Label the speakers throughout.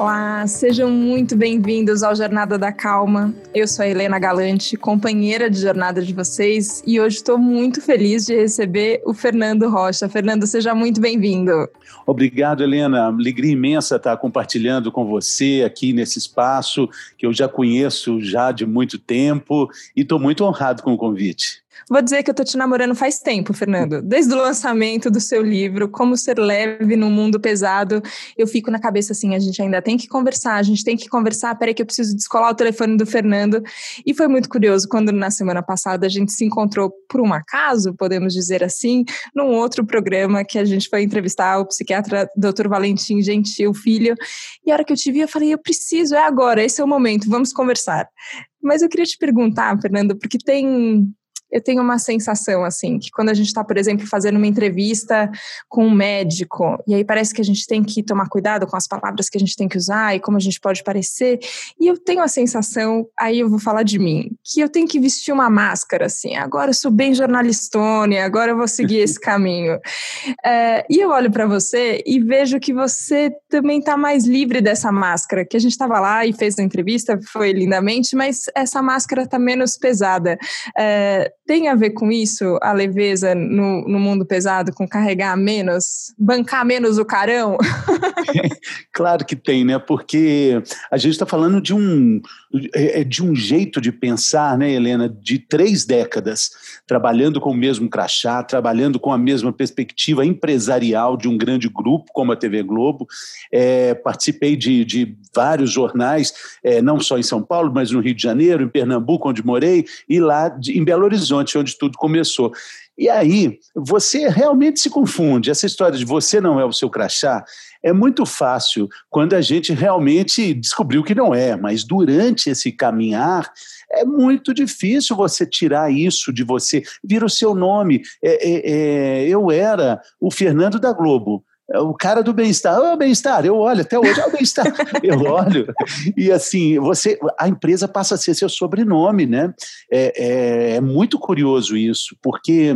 Speaker 1: Olá, sejam muito bem-vindos ao Jornada da Calma. Eu sou a Helena Galante, companheira de jornada de vocês, e hoje estou muito feliz de receber o Fernando Rocha. Fernando, seja muito bem-vindo.
Speaker 2: Obrigado, Helena. Alegria imensa estar compartilhando com você aqui nesse espaço que eu já conheço já de muito tempo e estou muito honrado com o convite.
Speaker 1: Vou dizer que eu tô te namorando faz tempo, Fernando. Desde o lançamento do seu livro, Como Ser Leve no Mundo Pesado, eu fico na cabeça assim: a gente ainda tem que conversar, a gente tem que conversar. Peraí, que eu preciso descolar o telefone do Fernando. E foi muito curioso quando na semana passada a gente se encontrou por um acaso, podemos dizer assim, num outro programa que a gente foi entrevistar o psiquiatra Dr. Valentim Gentil Filho. E a hora que eu te vi, eu falei: eu preciso, é agora, esse é o momento, vamos conversar. Mas eu queria te perguntar, Fernando, porque tem eu tenho uma sensação assim que quando a gente está, por exemplo, fazendo uma entrevista com um médico e aí parece que a gente tem que tomar cuidado com as palavras que a gente tem que usar e como a gente pode parecer e eu tenho a sensação, aí eu vou falar de mim, que eu tenho que vestir uma máscara assim. Agora eu sou bem jornalistone, agora eu vou seguir esse caminho. É, e eu olho para você e vejo que você também está mais livre dessa máscara. Que a gente estava lá e fez a entrevista, foi lindamente, mas essa máscara está menos pesada. É, tem a ver com isso, a leveza no, no mundo pesado, com carregar menos, bancar menos o carão?
Speaker 2: claro que tem, né? Porque a gente está falando de um, é, é de um jeito de pensar, né, Helena, de três décadas, trabalhando com o mesmo crachá, trabalhando com a mesma perspectiva empresarial de um grande grupo como a TV Globo. É, participei de, de vários jornais, é, não só em São Paulo, mas no Rio de Janeiro, em Pernambuco, onde morei, e lá de, em Belo Horizonte Horizonte, onde tudo começou. E aí, você realmente se confunde. Essa história de você não é o seu crachá é muito fácil quando a gente realmente descobriu que não é, mas durante esse caminhar é muito difícil você tirar isso de você. Vira o seu nome. É, é, é, eu era o Fernando da Globo. É o cara do bem-estar, oh, bem-estar, eu olho até hoje, é o bem-estar, eu olho. E assim, você, a empresa passa a ser seu sobrenome, né? É, é, é muito curioso isso, porque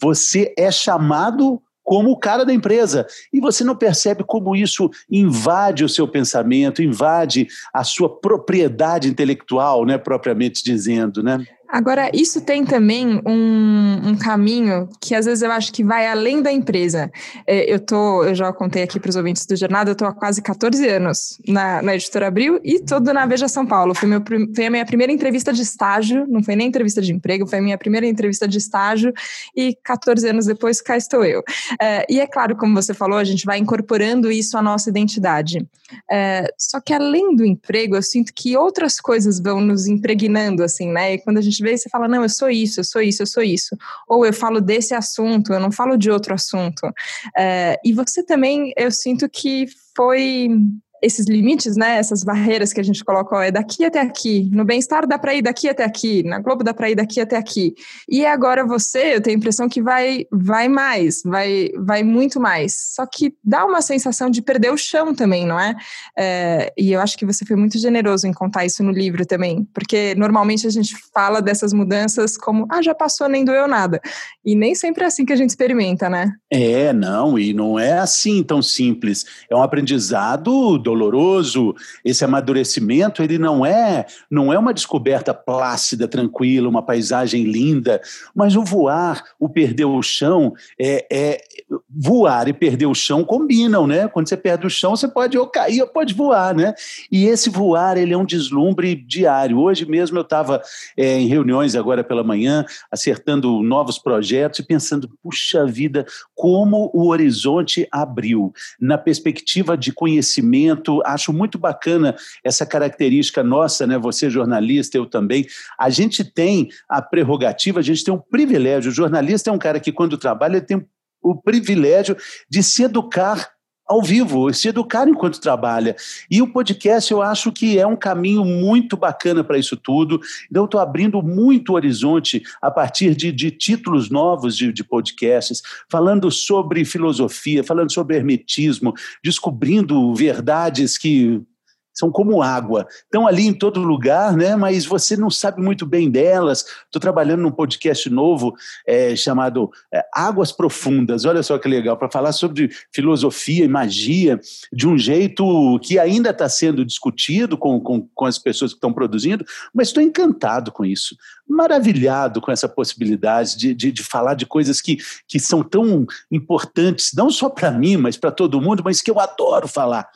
Speaker 2: você é chamado como o cara da empresa. E você não percebe como isso invade o seu pensamento, invade a sua propriedade intelectual, né, propriamente dizendo, né?
Speaker 1: Agora, isso tem também um, um, caminho que às vezes eu acho que vai além da empresa. É, eu tô, eu já contei aqui para os ouvintes do Jornada, eu estou há quase 14 anos na, na Editora Abril e todo na Veja São Paulo. Foi, meu, foi a minha primeira entrevista de estágio, não foi nem entrevista de emprego, foi a minha primeira entrevista de estágio e 14 anos depois cá estou eu. É, e é claro, como você falou, a gente vai incorporando isso à nossa identidade. É, só que além do emprego, eu sinto que outras coisas vão nos impregnando, assim, né? E quando a gente vê você fala, não, eu sou isso, eu sou isso, eu sou isso. Ou eu falo desse assunto, eu não falo de outro assunto. É, e você também, eu sinto que foi esses limites, né, essas barreiras que a gente coloca, ó, é daqui até aqui. No bem-estar dá para ir daqui até aqui, na Globo dá para ir daqui até aqui. E agora você, eu tenho a impressão que vai vai mais, vai vai muito mais. Só que dá uma sensação de perder o chão também, não é? é? E eu acho que você foi muito generoso em contar isso no livro também, porque normalmente a gente fala dessas mudanças como, ah, já passou, nem doeu nada. E nem sempre é assim que a gente experimenta, né?
Speaker 2: É, não, e não é assim tão simples. É um aprendizado doloroso, esse amadurecimento, ele não é, não é uma descoberta plácida, tranquila, uma paisagem linda, mas o voar, o perder o chão, é, é voar e perder o chão combinam, né? Quando você perde o chão, você pode ou cair ou pode voar, né? E esse voar, ele é um deslumbre diário. Hoje mesmo eu estava é, em reuniões agora pela manhã, acertando novos projetos e pensando, puxa vida, como o horizonte abriu na perspectiva de conhecimento momento, acho muito bacana essa característica nossa, né? Você jornalista, eu também. A gente tem a prerrogativa, a gente tem um privilégio. O jornalista é um cara que, quando trabalha, ele tem o privilégio de se educar ao vivo, se educar enquanto trabalha. E o podcast eu acho que é um caminho muito bacana para isso tudo. Então, estou abrindo muito horizonte a partir de, de títulos novos de, de, podcasts, falando sobre filosofia, falando sobre hermetismo, descobrindo verdades que são como água. Estão ali em todo lugar, né? mas você não sabe muito bem delas. Estou trabalhando num podcast novo é, chamado é, Águas Profundas. Olha só que legal, para falar sobre filosofia e magia de um jeito que ainda está sendo discutido com, com, com as pessoas que estão produzindo, mas estou encantado com isso, maravilhado com essa possibilidade de, de, de falar de coisas que, que são tão importantes, não só para mim, mas para todo mundo, mas que eu adoro falar.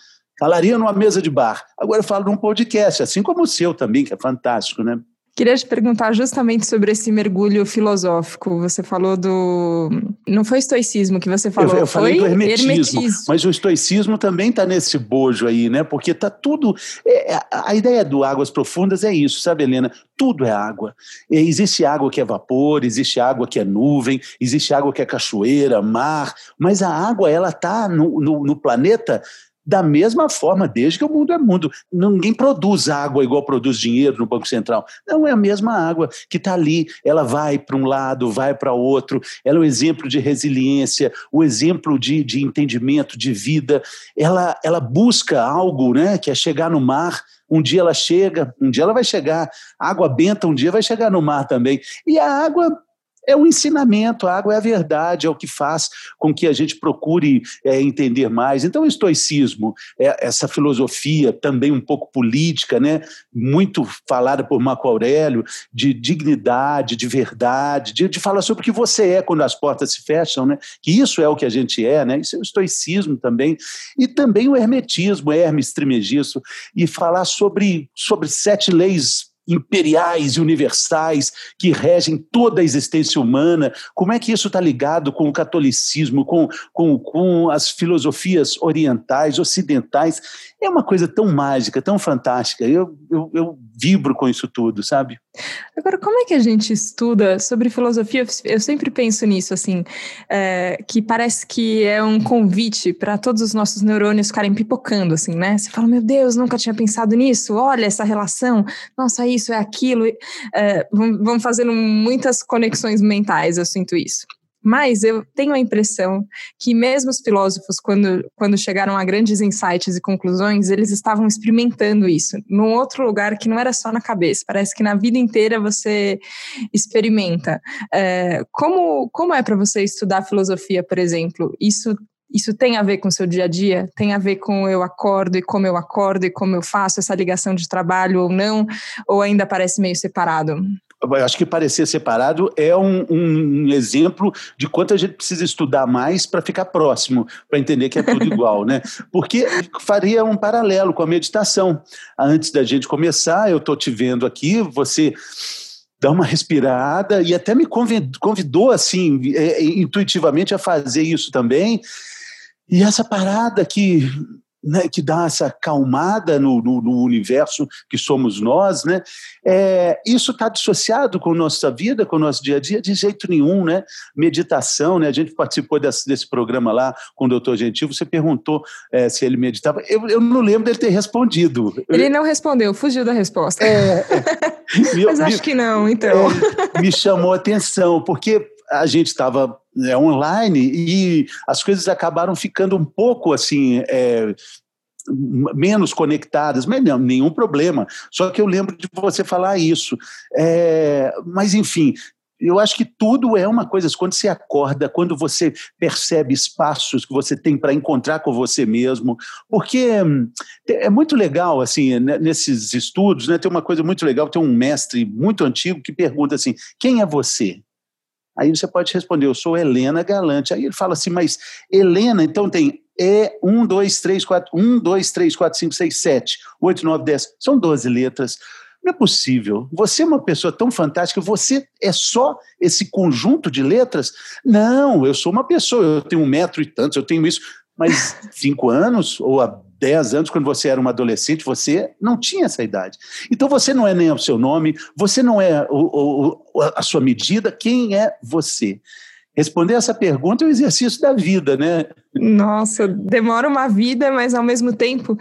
Speaker 2: Falaria numa mesa de bar. Agora eu falo num podcast, assim como o seu também, que é fantástico, né?
Speaker 1: Queria te perguntar justamente sobre esse mergulho filosófico. Você falou do. Não foi estoicismo que você falou,
Speaker 2: eu, eu falei do hermetismo, hermetismo, Mas o estoicismo também está nesse bojo aí, né? Porque está tudo. É, a ideia do Águas Profundas é isso, sabe, Helena? Tudo é água. Existe água que é vapor, existe água que é nuvem, existe água que é cachoeira, mar, mas a água, ela está no, no, no planeta da mesma forma, desde que o mundo é mundo. Ninguém produz água igual produz dinheiro no Banco Central. Não é a mesma água que está ali. Ela vai para um lado, vai para outro. Ela é um exemplo de resiliência, o um exemplo de, de entendimento, de vida. Ela, ela busca algo, né, que é chegar no mar. Um dia ela chega, um dia ela vai chegar. A água benta um dia vai chegar no mar também. E a água é o ensinamento, a água é a verdade, é o que faz com que a gente procure é, entender mais. Então, o estoicismo, é essa filosofia também um pouco política, né, muito falada por Marco Aurélio, de dignidade, de verdade, de, de falar sobre o que você é quando as portas se fecham, né, que isso é o que a gente é, né, isso é o estoicismo também, e também o hermetismo, Hermes Trimegisto, e falar sobre, sobre sete leis imperiais e universais que regem toda a existência humana. Como é que isso está ligado com o catolicismo, com, com, com as filosofias orientais, ocidentais? É uma coisa tão mágica, tão fantástica. Eu, eu, eu vibro com isso tudo, sabe?
Speaker 1: Agora, como é que a gente estuda sobre filosofia? Eu sempre penso nisso, assim, é, que parece que é um convite para todos os nossos neurônios ficarem pipocando, assim, né? Você fala, meu Deus, nunca tinha pensado nisso, olha essa relação, nossa, isso é aquilo. É, vão fazendo muitas conexões mentais, eu sinto isso. Mas eu tenho a impressão que mesmo os filósofos, quando, quando chegaram a grandes insights e conclusões, eles estavam experimentando isso num outro lugar que não era só na cabeça. Parece que na vida inteira você experimenta. É, como, como é para você estudar filosofia, por exemplo? Isso isso tem a ver com o seu dia a dia? Tem a ver com eu acordo e como eu acordo e como eu faço essa ligação de trabalho ou não? Ou ainda parece meio separado?
Speaker 2: Eu acho que parecer separado é um, um, exemplo de quanto a gente precisa estudar mais para ficar próximo, para entender que é tudo igual, né? Porque faria um paralelo com a meditação. Antes da gente começar, eu estou te vendo aqui, você dá uma respirada e até me convidou, assim, é, intuitivamente a fazer isso também. E essa parada que né, que dá essa calmada no, no, no, universo que somos nós, né? É, isso está dissociado com nossa vida, com o nosso dia a dia? De jeito nenhum, né? Meditação, né? A gente participou desse, desse programa lá com o doutor Gentil, você perguntou é, se ele meditava. Eu, eu não lembro dele ter respondido.
Speaker 1: Ele não respondeu, fugiu da resposta. É, é. Mas me, acho que não, então.
Speaker 2: É, me chamou a atenção, porque a gente estava é, online e as coisas acabaram ficando um pouco assim. É, menos conectadas, mas não, nenhum problema. Só que eu lembro de você falar isso. É, mas, enfim, eu acho que tudo é uma coisa. Quando você acorda, quando você percebe espaços que você tem para encontrar com você mesmo, porque é muito legal, assim, né, nesses estudos, né, tem uma coisa muito legal. Tem um mestre muito antigo que pergunta assim: quem é você? Aí você pode responder, eu sou Helena Galante. Aí ele fala assim, mas Helena, então tem E, 1, 2, 3, 4, 1, 2, 3, 4, 5, 6, 7, 8, 9, 10. São 12 letras. Não é possível. Você é uma pessoa tão fantástica, você é só esse conjunto de letras? Não, eu sou uma pessoa, eu tenho um metro e tantos, eu tenho isso. Mas cinco anos, ou há 10 anos, quando você era uma adolescente, você não tinha essa idade. Então você não é nem o seu nome, você não é o, o, a sua medida, quem é você? Responder essa pergunta é o exercício da vida, né?
Speaker 1: Nossa, demora uma vida, mas ao mesmo tempo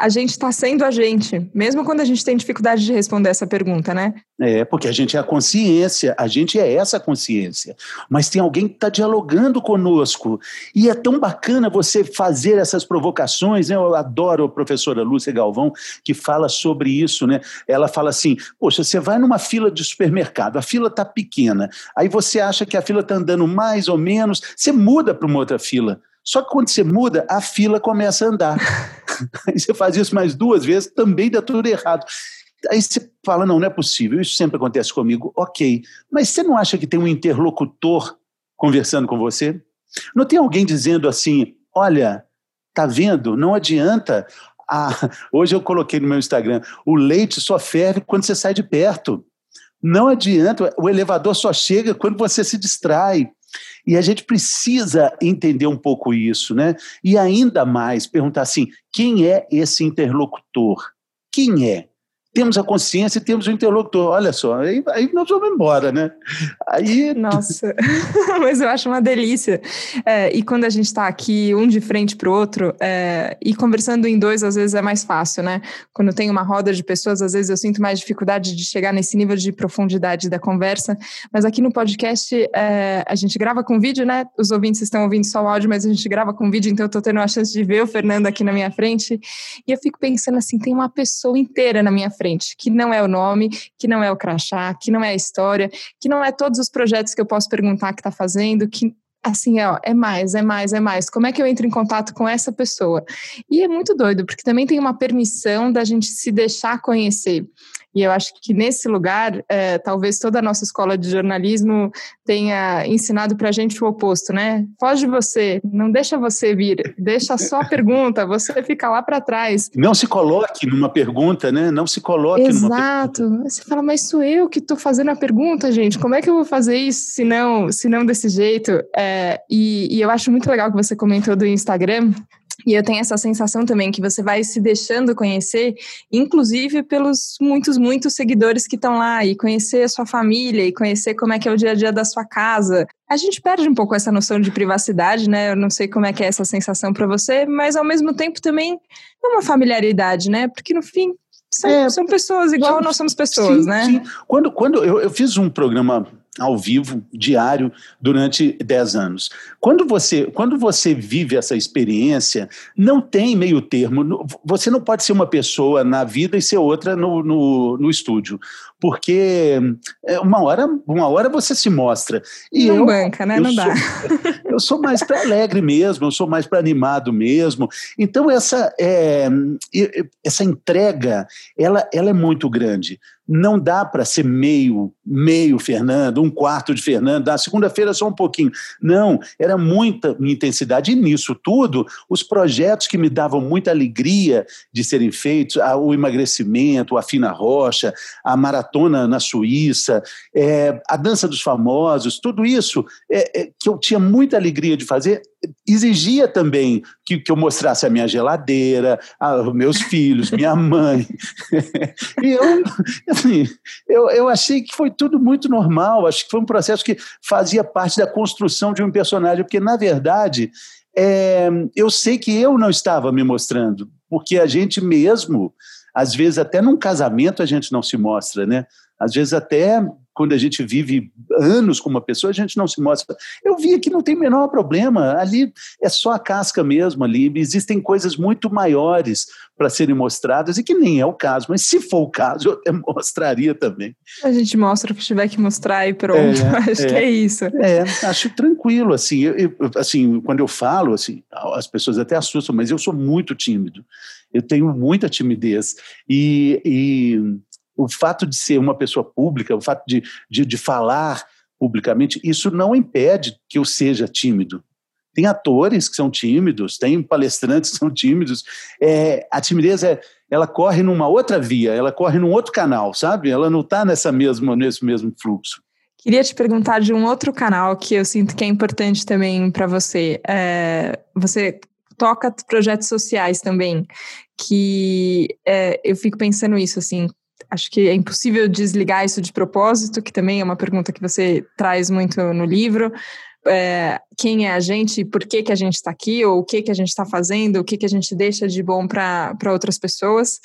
Speaker 1: a gente está sendo a gente, mesmo quando a gente tem dificuldade de responder essa pergunta, né?
Speaker 2: É, porque a gente é a consciência, a gente é essa consciência. Mas tem alguém que está dialogando conosco. E é tão bacana você fazer essas provocações, né? Eu adoro a professora Lúcia Galvão, que fala sobre isso, né? Ela fala assim: poxa, você vai numa fila de supermercado, a fila está pequena, aí você acha que a fila está andando mais ou menos, você muda para uma outra fila. Só que quando você muda, a fila começa a andar. Aí você faz isso mais duas vezes, também dá tudo errado. Aí você fala: não, não é possível, isso sempre acontece comigo. Ok, mas você não acha que tem um interlocutor conversando com você? Não tem alguém dizendo assim: olha, tá vendo? Não adianta. Ah, hoje eu coloquei no meu Instagram: o leite só ferve quando você sai de perto. Não adianta, o elevador só chega quando você se distrai. E a gente precisa entender um pouco isso, né? E ainda mais perguntar assim: quem é esse interlocutor? Quem é? Temos a consciência e temos o interlocutor. Olha só, aí, aí nós vamos embora, né?
Speaker 1: Aí... Nossa, mas eu acho uma delícia. É, e quando a gente está aqui, um de frente para o outro, é, e conversando em dois, às vezes é mais fácil, né? Quando tem uma roda de pessoas, às vezes eu sinto mais dificuldade de chegar nesse nível de profundidade da conversa. Mas aqui no podcast, é, a gente grava com vídeo, né? Os ouvintes estão ouvindo só o áudio, mas a gente grava com vídeo, então eu estou tendo a chance de ver o Fernando aqui na minha frente. E eu fico pensando assim: tem uma pessoa inteira na minha frente frente, que não é o nome, que não é o crachá, que não é a história, que não é todos os projetos que eu posso perguntar que está fazendo, que assim, ó, é mais, é mais, é mais. Como é que eu entro em contato com essa pessoa? E é muito doido, porque também tem uma permissão da gente se deixar conhecer. E eu acho que nesse lugar, é, talvez toda a nossa escola de jornalismo tenha ensinado para a gente o oposto, né? Foge você, não deixa você vir, deixa só a pergunta, você fica lá para trás.
Speaker 2: Não se coloque numa pergunta, né? Não se coloque
Speaker 1: Exato.
Speaker 2: numa.
Speaker 1: Exato. Você fala, mas sou eu que estou fazendo a pergunta, gente. Como é que eu vou fazer isso se não, se não desse jeito? É, e, e eu acho muito legal que você comentou do Instagram, e eu tenho essa sensação também que você vai se deixando conhecer, inclusive pelos muitos, muitos seguidores que estão lá, e conhecer a sua família, e conhecer como é que é o dia a dia da sua casa. A gente perde um pouco essa noção de privacidade, né? Eu não sei como é que é essa sensação para você, mas ao mesmo tempo também é uma familiaridade, né? Porque no fim, são, é, são pessoas igual nós somos pessoas,
Speaker 2: sim,
Speaker 1: né?
Speaker 2: Sim. Quando, quando eu, eu fiz um programa ao vivo, diário, durante 10 anos. Quando você, quando você vive essa experiência, não tem meio termo. Você não pode ser uma pessoa na vida e ser outra no, no, no estúdio. Porque é, uma hora, uma hora você se mostra.
Speaker 1: E não eu, banca, né? Não
Speaker 2: sou,
Speaker 1: dá.
Speaker 2: Eu sou mais para alegre mesmo, eu sou mais para animado mesmo. Então, essa, é, essa entrega, ela, ela é muito grande não dá para ser meio, meio Fernando, um quarto de Fernando, da segunda-feira só um pouquinho. Não, era muita intensidade. E nisso tudo, os projetos que me davam muita alegria de serem feitos, o emagrecimento, a Fina Rocha, a maratona na Suíça, é, a dança dos famosos, tudo isso é, é, que eu tinha muita alegria de fazer, exigia também que, que eu mostrasse a minha geladeira, a, meus filhos, minha mãe. e eu, assim, eu, eu achei que foi tudo muito normal, acho que foi um processo que fazia parte da construção de um personagem, porque, na verdade, é, eu sei que eu não estava me mostrando, porque a gente mesmo, às vezes até num casamento a gente não se mostra, né? Às vezes até quando a gente vive anos com uma pessoa, a gente não se mostra. Eu vi que não tem o menor problema, ali é só a casca mesmo ali, existem coisas muito maiores para serem mostradas e que nem é o caso, mas se for o caso, eu até mostraria também.
Speaker 1: A gente mostra o que tiver que mostrar e pronto, é, acho é, que é isso.
Speaker 2: É, acho tranquilo, assim, eu, eu, assim, quando eu falo, assim, as pessoas até assustam, mas eu sou muito tímido, eu tenho muita timidez. E, e o fato de ser uma pessoa pública, o fato de, de, de falar publicamente, isso não impede que eu seja tímido. Tem atores que são tímidos, tem palestrantes que são tímidos. É, a timidez é, ela corre numa outra via, ela corre num outro canal, sabe? Ela não está nessa mesma nesse mesmo fluxo.
Speaker 1: Queria te perguntar de um outro canal que eu sinto que é importante também para você. É, você toca projetos sociais também, que é, eu fico pensando isso assim acho que é impossível desligar isso de propósito, que também é uma pergunta que você traz muito no livro, é, quem é a gente, por que, que a gente está aqui, ou o que, que a gente está fazendo, o que, que a gente deixa de bom para outras pessoas.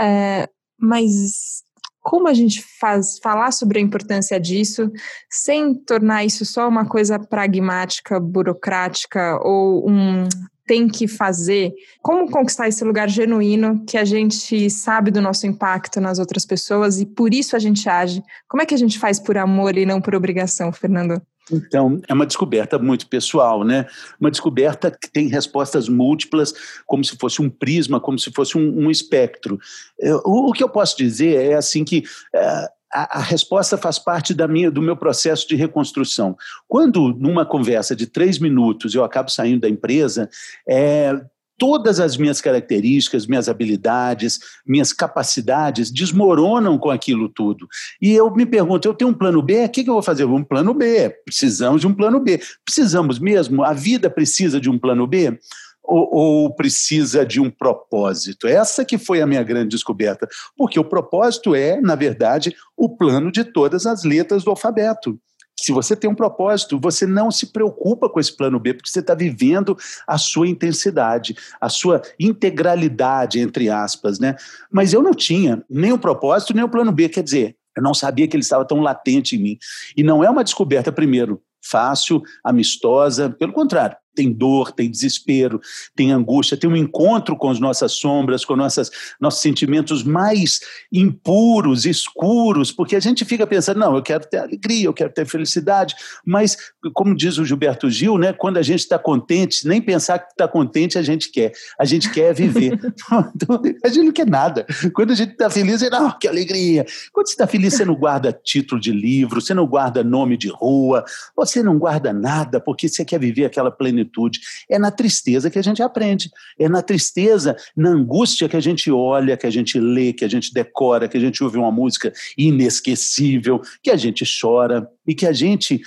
Speaker 1: É, mas como a gente faz falar sobre a importância disso sem tornar isso só uma coisa pragmática, burocrática ou um tem que fazer? Como conquistar esse lugar genuíno que a gente sabe do nosso impacto nas outras pessoas e por isso a gente age? Como é que a gente faz por amor e não por obrigação, Fernando?
Speaker 2: Então, é uma descoberta muito pessoal, né? Uma descoberta que tem respostas múltiplas, como se fosse um prisma, como se fosse um, um espectro. Eu, o que eu posso dizer é assim que uh, a, a, resposta faz parte da minha, do meu processo de reconstrução. Quando, numa conversa de três minutos, eu acabo saindo da empresa, é, todas as minhas características, minhas habilidades, minhas capacidades desmoronam com aquilo tudo. E eu me pergunto, eu tenho um plano B, o que, que eu vou fazer? Um plano B. Precisamos de um plano B. Precisamos mesmo? A vida precisa de um plano B? Ou, ou, precisa de um propósito? Essa que foi a minha grande descoberta, porque o propósito é, na verdade, o plano de todas as letras do alfabeto se você tem um propósito, você não se preocupa com esse plano B, porque você está vivendo a sua intensidade, a sua integralidade, entre aspas, né? Mas eu não tinha nem o propósito, nem o plano B, quer dizer, eu não sabia que ele estava tão latente em mim. E não é uma descoberta, primeiro, fácil, amistosa, pelo contrário, tem dor, tem desespero, tem angústia, tem um encontro com as nossas sombras, com nossas, nossos sentimentos mais impuros, escuros, porque a gente fica pensando, não, eu quero ter alegria, eu quero ter felicidade, mas, como diz o Gilberto Gil, né, quando a gente está contente, nem pensar que está contente a gente quer, a gente quer viver. a gente não quer nada. Quando a gente está feliz, é, não, que alegria. Quando você está feliz, você não guarda título de livro, você não guarda nome de rua, você não guarda nada, porque você quer viver aquela plenitude plenitude. É na tristeza que a gente aprende. É na tristeza, na angústia que a gente olha, que a gente lê, que a gente decora, que a gente ouve uma música inesquecível, que a gente chora e que a gente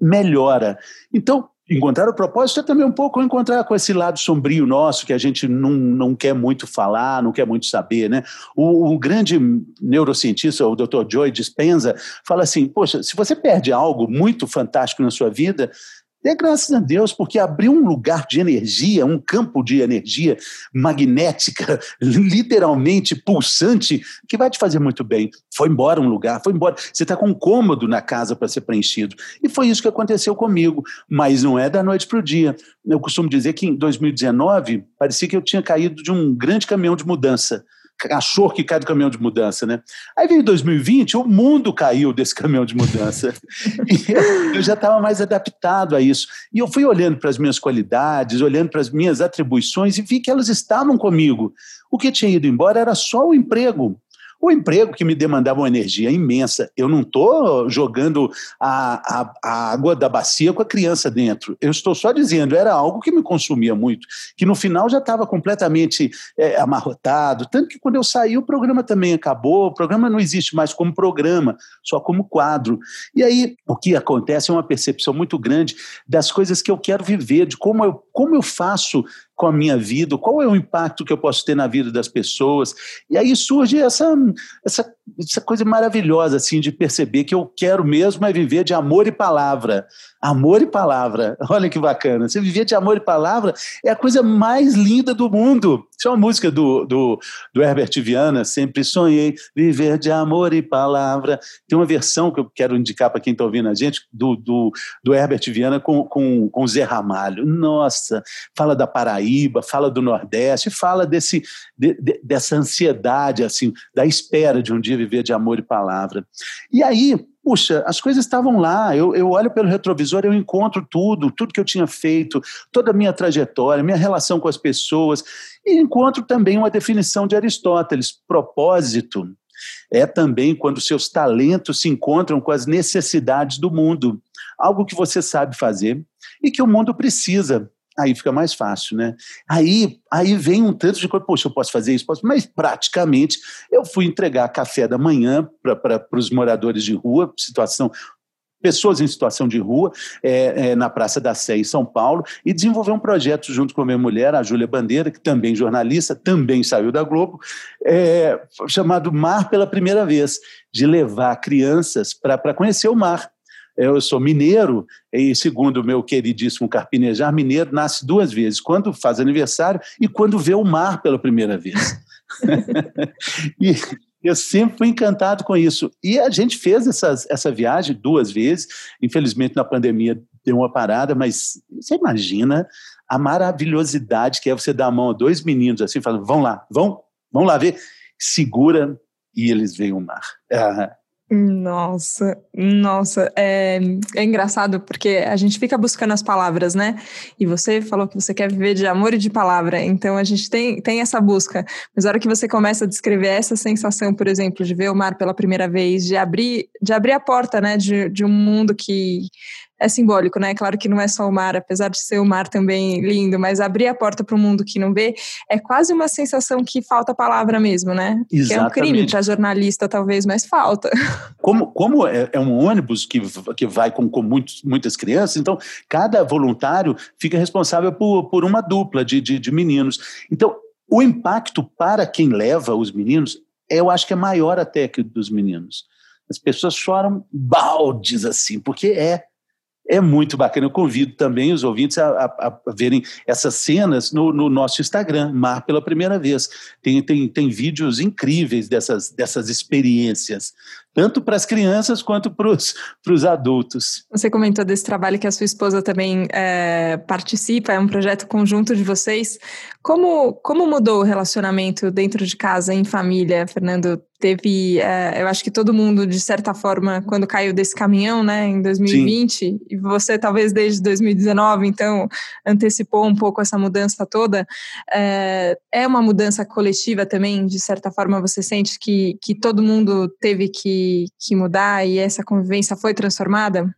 Speaker 2: melhora. Então, encontrar o propósito é também um pouco encontrar com esse lado sombrio nosso que a gente não, não quer muito falar, não quer muito saber, né? O, o grande neurocientista, o Dr. Joy Dispenza, fala assim, poxa, se você perde algo muito fantástico na sua vida, Dê graças a Deus, porque abriu um lugar de energia, um campo de energia magnética, literalmente pulsante, que vai te fazer muito bem. Foi embora um lugar, foi embora. Você está com um cômodo na casa para ser preenchido. E foi isso que aconteceu comigo, mas não é da noite para o dia. Eu costumo dizer que em 2019, parecia que eu tinha caído de um grande caminhão de mudança cachorro que cai do caminhão de mudança, né? Aí veio 2020, o mundo caiu desse caminhão de mudança. e eu já estava mais adaptado a isso. E eu fui olhando para as minhas qualidades, olhando para as minhas atribuições e vi que elas estavam comigo. O que tinha ido embora era só o emprego o emprego que me demandava uma energia imensa. Eu não estou jogando a, a, a, água da bacia com a criança dentro. Eu estou só dizendo, era algo que me consumia muito, que no final já estava completamente é, amarrotado. Tanto que quando eu saí, o programa também acabou. O programa não existe mais como programa, só como quadro. E aí, o que acontece é uma percepção muito grande das coisas que eu quero viver, de como eu, como eu faço com a minha vida, qual é o impacto que eu posso ter na vida das pessoas. E aí surge essa, essa, essa coisa maravilhosa assim de perceber que eu quero mesmo é viver de amor e palavra. Amor e palavra. Olha que bacana. Você viver de amor e palavra é a coisa mais linda do mundo. Isso é uma música do, do, do Herbert Viana, Sempre Sonhei Viver de Amor e Palavra. Tem uma versão que eu quero indicar para quem está ouvindo a gente, do, do, do Herbert Viana com, com, com Zé Ramalho. Nossa, fala da Paraíba, fala do Nordeste, fala desse, de, de, dessa ansiedade, assim, da espera de um dia viver de amor e palavra. E aí, puxa, as coisas estavam lá. Eu, eu olho pelo retrovisor, eu encontro tudo, tudo que eu tinha feito, toda a minha trajetória, minha relação com as pessoas, e encontro também uma definição de Aristóteles: propósito é também quando seus talentos se encontram com as necessidades do mundo, algo que você sabe fazer e que o mundo precisa aí fica mais fácil, né? Aí, aí vem um tanto de coisa, poxa, eu posso fazer isso, posso, mas praticamente eu fui entregar café da manhã para os moradores de rua, situação pessoas em situação de rua é, é, na Praça da Sé, em São Paulo, e desenvolver um projeto junto com a minha mulher, a Júlia Bandeira, que também jornalista, também saiu da Globo, é, chamado Mar pela Primeira Vez, de levar crianças para conhecer o mar eu sou mineiro, e segundo o meu queridíssimo Carpinejar, mineiro nasce duas vezes, quando faz aniversário e quando vê o mar pela primeira vez. e eu sempre fui encantado com isso. E a gente fez essas, essa viagem duas vezes, infelizmente na pandemia deu uma parada, mas você imagina a maravilhosidade que é você dar a mão a dois meninos assim, falando, vão lá, vão, vão lá ver, segura e eles veem o mar. É,
Speaker 1: nossa, nossa, é, é, engraçado porque a gente fica buscando as palavras, né? E você falou que você quer viver de amor e de palavra, então a gente tem, tem essa busca. Mas a hora que você começa a descrever essa sensação, por exemplo, de ver o mar pela primeira vez, de abrir, de abrir a porta, né, de, de um mundo que é simbólico, né? Claro que não é só o mar, apesar de ser o mar também lindo, mas abrir a porta para o mundo que não vê é quase uma sensação que falta palavra mesmo, né?
Speaker 2: Exatamente.
Speaker 1: Que é um crime para jornalista, talvez, mas falta.
Speaker 2: Como, como é, é um ônibus que, que vai com, com muitos, muitas crianças, então cada voluntário fica responsável por, por uma dupla de, de, de meninos. Então, o impacto para quem leva os meninos, eu acho que é maior até que dos meninos. As pessoas choram baldes assim, porque é é muito bacana. Eu convido também os ouvintes a, a, a verem essas cenas no, no, nosso Instagram, Mar pela primeira vez. Tem, tem, tem vídeos incríveis dessas, dessas experiências tanto para as crianças quanto para os adultos.
Speaker 1: Você comentou desse trabalho que a sua esposa também é, participa, é um projeto conjunto de vocês. Como, como mudou o relacionamento dentro de casa, em família, Fernando? Teve, é, eu acho que todo mundo, de certa forma, quando caiu desse caminhão, né, em 2020, Sim. e você talvez desde 2019, então, antecipou um pouco essa mudança toda, é, é uma mudança coletiva também, de certa forma, você sente que, que todo mundo teve que que, mudar e essa convivência foi transformada?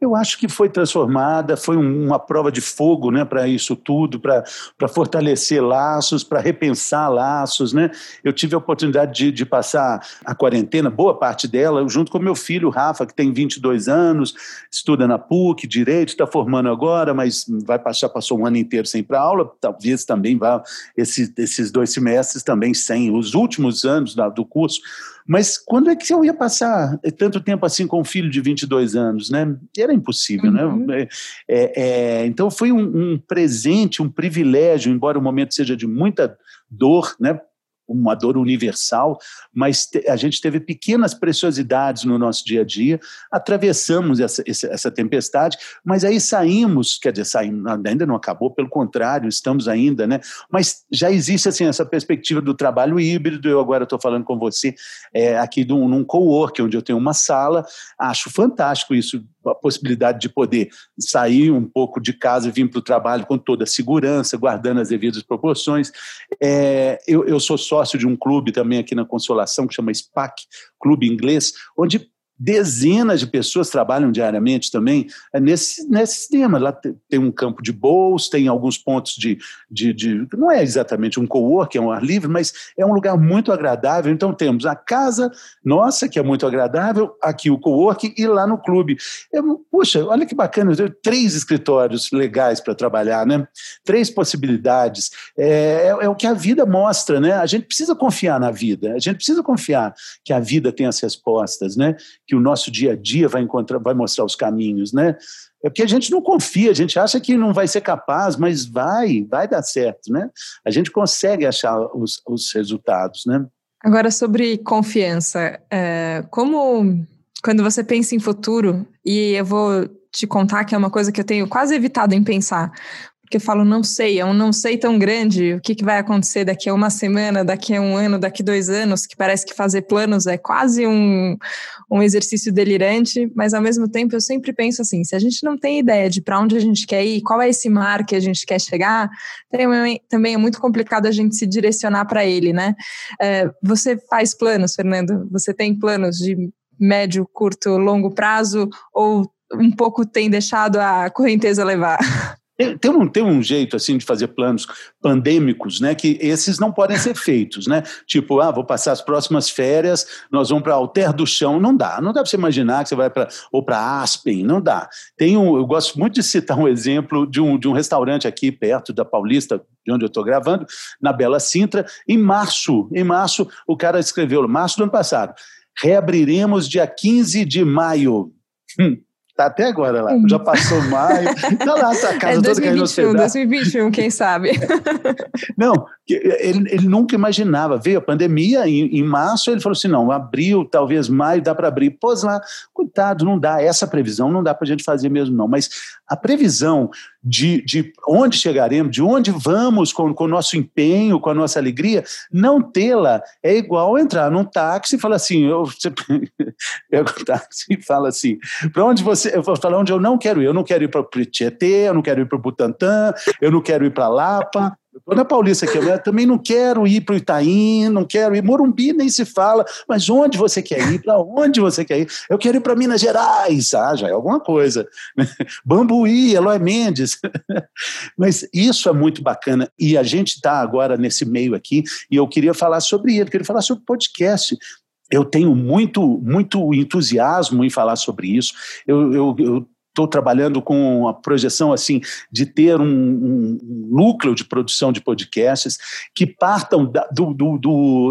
Speaker 2: Eu acho que foi transformada, foi uma prova de fogo né, para isso tudo, para fortalecer laços, para repensar laços. Né? Eu tive a oportunidade de, de, passar a quarentena, boa parte dela, junto com meu filho, Rafa, que tem 22 anos, estuda na PUC, Direito, está formando agora, mas vai passar, passou um ano inteiro sem ir para aula, talvez também vá esse, esses dois semestres também sem, os últimos anos da, do curso mas quando é que eu ia passar tanto tempo assim com um filho de 22 anos, né? Era impossível, né? uhum. né? É, é, então foi um, um presente, um privilégio, embora o momento seja de muita dor, né? Uma dor universal, mas a gente teve pequenas preciosidades no nosso dia a dia, atravessamos essa, essa, tempestade, mas aí saímos, quer dizer, saímos, ainda não acabou, pelo contrário, estamos ainda, né? Mas já existe assim essa perspectiva do trabalho híbrido. Eu agora estou falando com você é, aqui num, num co-work, onde eu tenho uma sala, acho fantástico isso a possibilidade de poder sair um pouco de casa e vir para o trabalho com toda a segurança, guardando as devidas proporções. É, eu, eu sou sócio de um clube também aqui na Consolação, que chama SPAC, Clube Inglês, onde dezenas de pessoas trabalham diariamente também é, nesse, nesse sistema. Lá tem um campo de bolos, tem alguns pontos de, de, de Não é exatamente um co-work, é um ar livre, mas é um lugar muito agradável. Então temos a casa nossa, que é muito agradável, aqui o co-work e lá no clube. Eu, puxa, olha que bacana, três escritórios legais para trabalhar, né? Três possibilidades. É, é, é o que a vida mostra, né? A gente precisa confiar na vida, a gente precisa confiar que a vida tem as respostas, né? Que o nosso dia a dia vai encontrar, vai mostrar os caminhos, né? É porque a gente não confia, a gente acha que não vai ser capaz, mas vai, vai dar certo, né? A gente consegue achar os, os resultados, né?
Speaker 1: Agora sobre confiança, é, como quando você pensa em futuro, e eu vou te contar que é uma coisa que eu tenho quase evitado em pensar, porque eu falo, não sei, é um não sei tão grande, o que, que vai acontecer daqui a uma semana, daqui a um ano, daqui a dois anos, que parece que fazer planos é quase um, um exercício delirante, mas ao mesmo tempo eu sempre penso assim, se a gente não tem ideia de para onde a gente quer ir, qual é esse mar que a gente quer chegar, também, é muito complicado a gente se direcionar para ele, né? É, você faz planos, Fernando? Você tem planos de médio, curto, longo prazo, ou um pouco tem deixado a correnteza levar?
Speaker 2: Tem um, tem um jeito assim de fazer planos pandêmicos, né? Que esses não podem ser feitos, né? Tipo, ah, vou passar as próximas férias, nós vamos para Alter do Chão. Não dá, não dá para você imaginar que você vai para ou para Aspen, não dá. Tem um, eu gosto muito de citar um exemplo de um, de um restaurante aqui perto da Paulista, de onde eu estou gravando, na Bela Sintra, em março. Em março, o cara escreveu, março do ano passado, reabriremos dia 15 de maio. Hum Tá até agora lá. Já passou maio. Tá lá, tá a casa
Speaker 1: é
Speaker 2: toda caindo
Speaker 1: 2021, 2021, quem sabe?
Speaker 2: Não, ele, ele nunca imaginava. Veio a pandemia em, em março, ele falou assim: não, abril, talvez maio, dá para abrir. Pôs lá, coitado, não dá. Essa previsão não dá para a gente fazer mesmo, não. Mas a previsão de, de onde chegaremos, de onde vamos com, com o nosso empenho, com a nossa alegria, não tê-la é igual entrar num táxi e falar assim: eu, você pega o táxi e fala assim, para onde você. Eu vou falar onde eu não quero ir. Eu não quero ir para o Tietê, eu não quero ir para o Butantã, eu não quero ir para Lapa. Estou na Paulista aqui, eu também não quero ir para o Itaim, não quero ir. Morumbi nem se fala, mas onde você quer ir? Para onde você quer ir? Eu quero ir para Minas Gerais. Ah, já é alguma coisa. Bambuí, Eloy Mendes. mas isso é muito bacana. E a gente está agora nesse meio aqui, e eu queria falar sobre ele, queria falar sobre podcast eu tenho muito, muito entusiasmo em falar sobre isso. Eu, eu, eu estou trabalhando com a projeção assim de ter um, um, núcleo de produção de podcasts que partam da, do, do,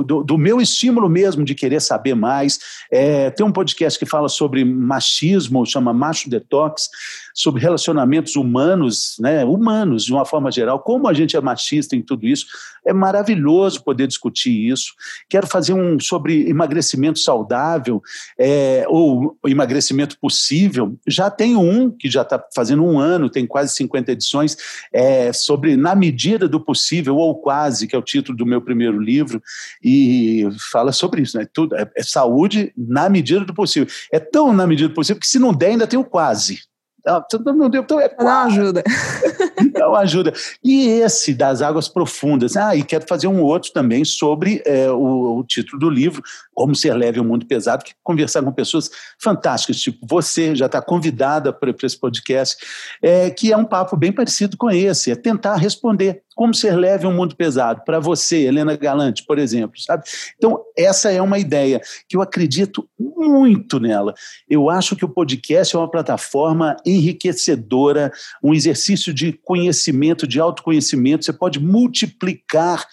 Speaker 2: do, do, meu estímulo mesmo de querer saber mais. É, tem um podcast que fala sobre machismo, chama Macho Detox, sobre relacionamentos humanos, né, humanos de uma forma geral, como a gente é machista em tudo isso. É maravilhoso poder discutir isso. Quero fazer um sobre emagrecimento saudável é, ou emagrecimento possível. Já tenho um que já está fazendo um ano, tem quase 50 edições, é, sobre Na Medida do Possível, ou Quase, que é o título do meu primeiro livro, e fala sobre isso, né? Tudo, é, é saúde na medida do possível. É tão na medida do possível que se não der, ainda tem o quase. Não deu, então é
Speaker 1: Não ajuda.
Speaker 2: Então ajuda. E esse das águas profundas. Ah, e quero fazer um outro também sobre é, o, o, título do livro, Como Ser Leve o Mundo Pesado, que conversar com pessoas fantásticas, tipo você já está convidada para esse podcast, é, que é um papo bem parecido com esse, é tentar responder como ser leve um mundo pesado? Para você, Helena Galante, por exemplo, sabe? Então, essa é uma ideia que eu acredito muito nela. Eu acho que o podcast é uma plataforma enriquecedora, um exercício de conhecimento, de autoconhecimento. Você pode multiplicar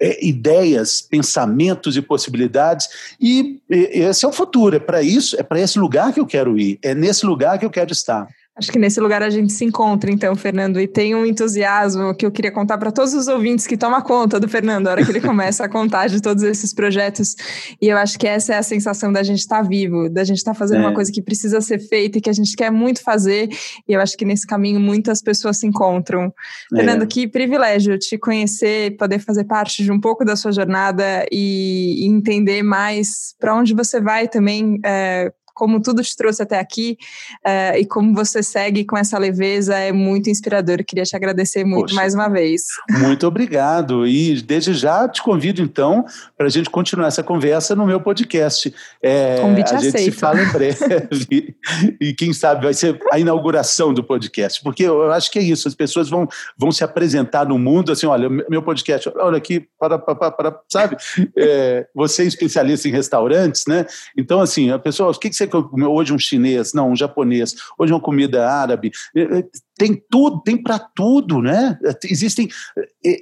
Speaker 2: é, ideias, pensamentos e possibilidades. E, e esse é o futuro. É para isso, é para esse lugar que eu quero ir. É nesse lugar que eu quero estar.
Speaker 1: Acho que nesse lugar a gente se encontra, então, Fernando, e tem um entusiasmo que eu queria contar para todos os ouvintes que tomam conta do Fernando, a hora que ele começa a contar de todos esses projetos. E eu acho que essa é a sensação da gente estar tá vivo, da gente estar tá fazendo é. uma coisa que precisa ser feita e que a gente quer muito fazer. E eu acho que nesse caminho muitas pessoas se encontram. É. Fernando, que privilégio te conhecer, poder fazer parte de um pouco da sua jornada e, e entender mais para onde você vai também. É, como tudo te trouxe até aqui uh, e como você segue com essa leveza é muito inspirador. queria te agradecer muito Poxa, mais uma vez.
Speaker 2: Muito obrigado. E desde já te convido, então, para a gente continuar essa conversa no meu podcast.
Speaker 1: É, Convite
Speaker 2: a
Speaker 1: aceito.
Speaker 2: gente se fala em breve. e quem sabe vai ser a inauguração do podcast. Porque eu acho que é isso, as pessoas vão, vão se apresentar no mundo assim: olha, meu podcast, olha aqui, para, para, para, sabe? É, você é especialista em restaurantes, né? Então, assim, a pessoa, o que, que você hoje um chinês, não, um japonês, hoje uma comida árabe. Tem tudo, tem para tudo, né? Existem.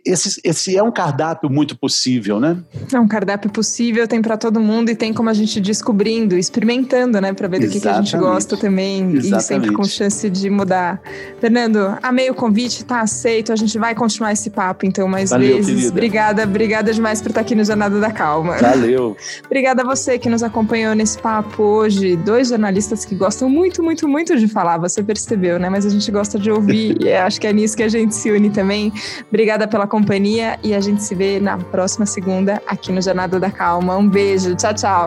Speaker 2: Esse, esse é um cardápio muito possível, né?
Speaker 1: É um cardápio possível, tem para todo mundo e tem como a gente descobrindo, experimentando, né? Para ver do que, que, a gente gosta também Exatamente. e sempre com chance de mudar. Fernando, amei o convite, tá aceito. A gente vai continuar esse papo, então, mais Valeu, vezes. Querida. Obrigada, obrigada demais por estar aqui no Jornada da Calma.
Speaker 2: Valeu.
Speaker 1: obrigada a você que nos acompanhou nesse papo hoje. Dois jornalistas que gostam muito, muito, muito de falar, você percebeu, né? Mas a gente gosta de de ouvir. e acho que é nisso que a gente se une também. Obrigada pela companhia e a gente se vê na próxima segunda aqui no Jornada da Calma. Um beijo. Tchau, tchau.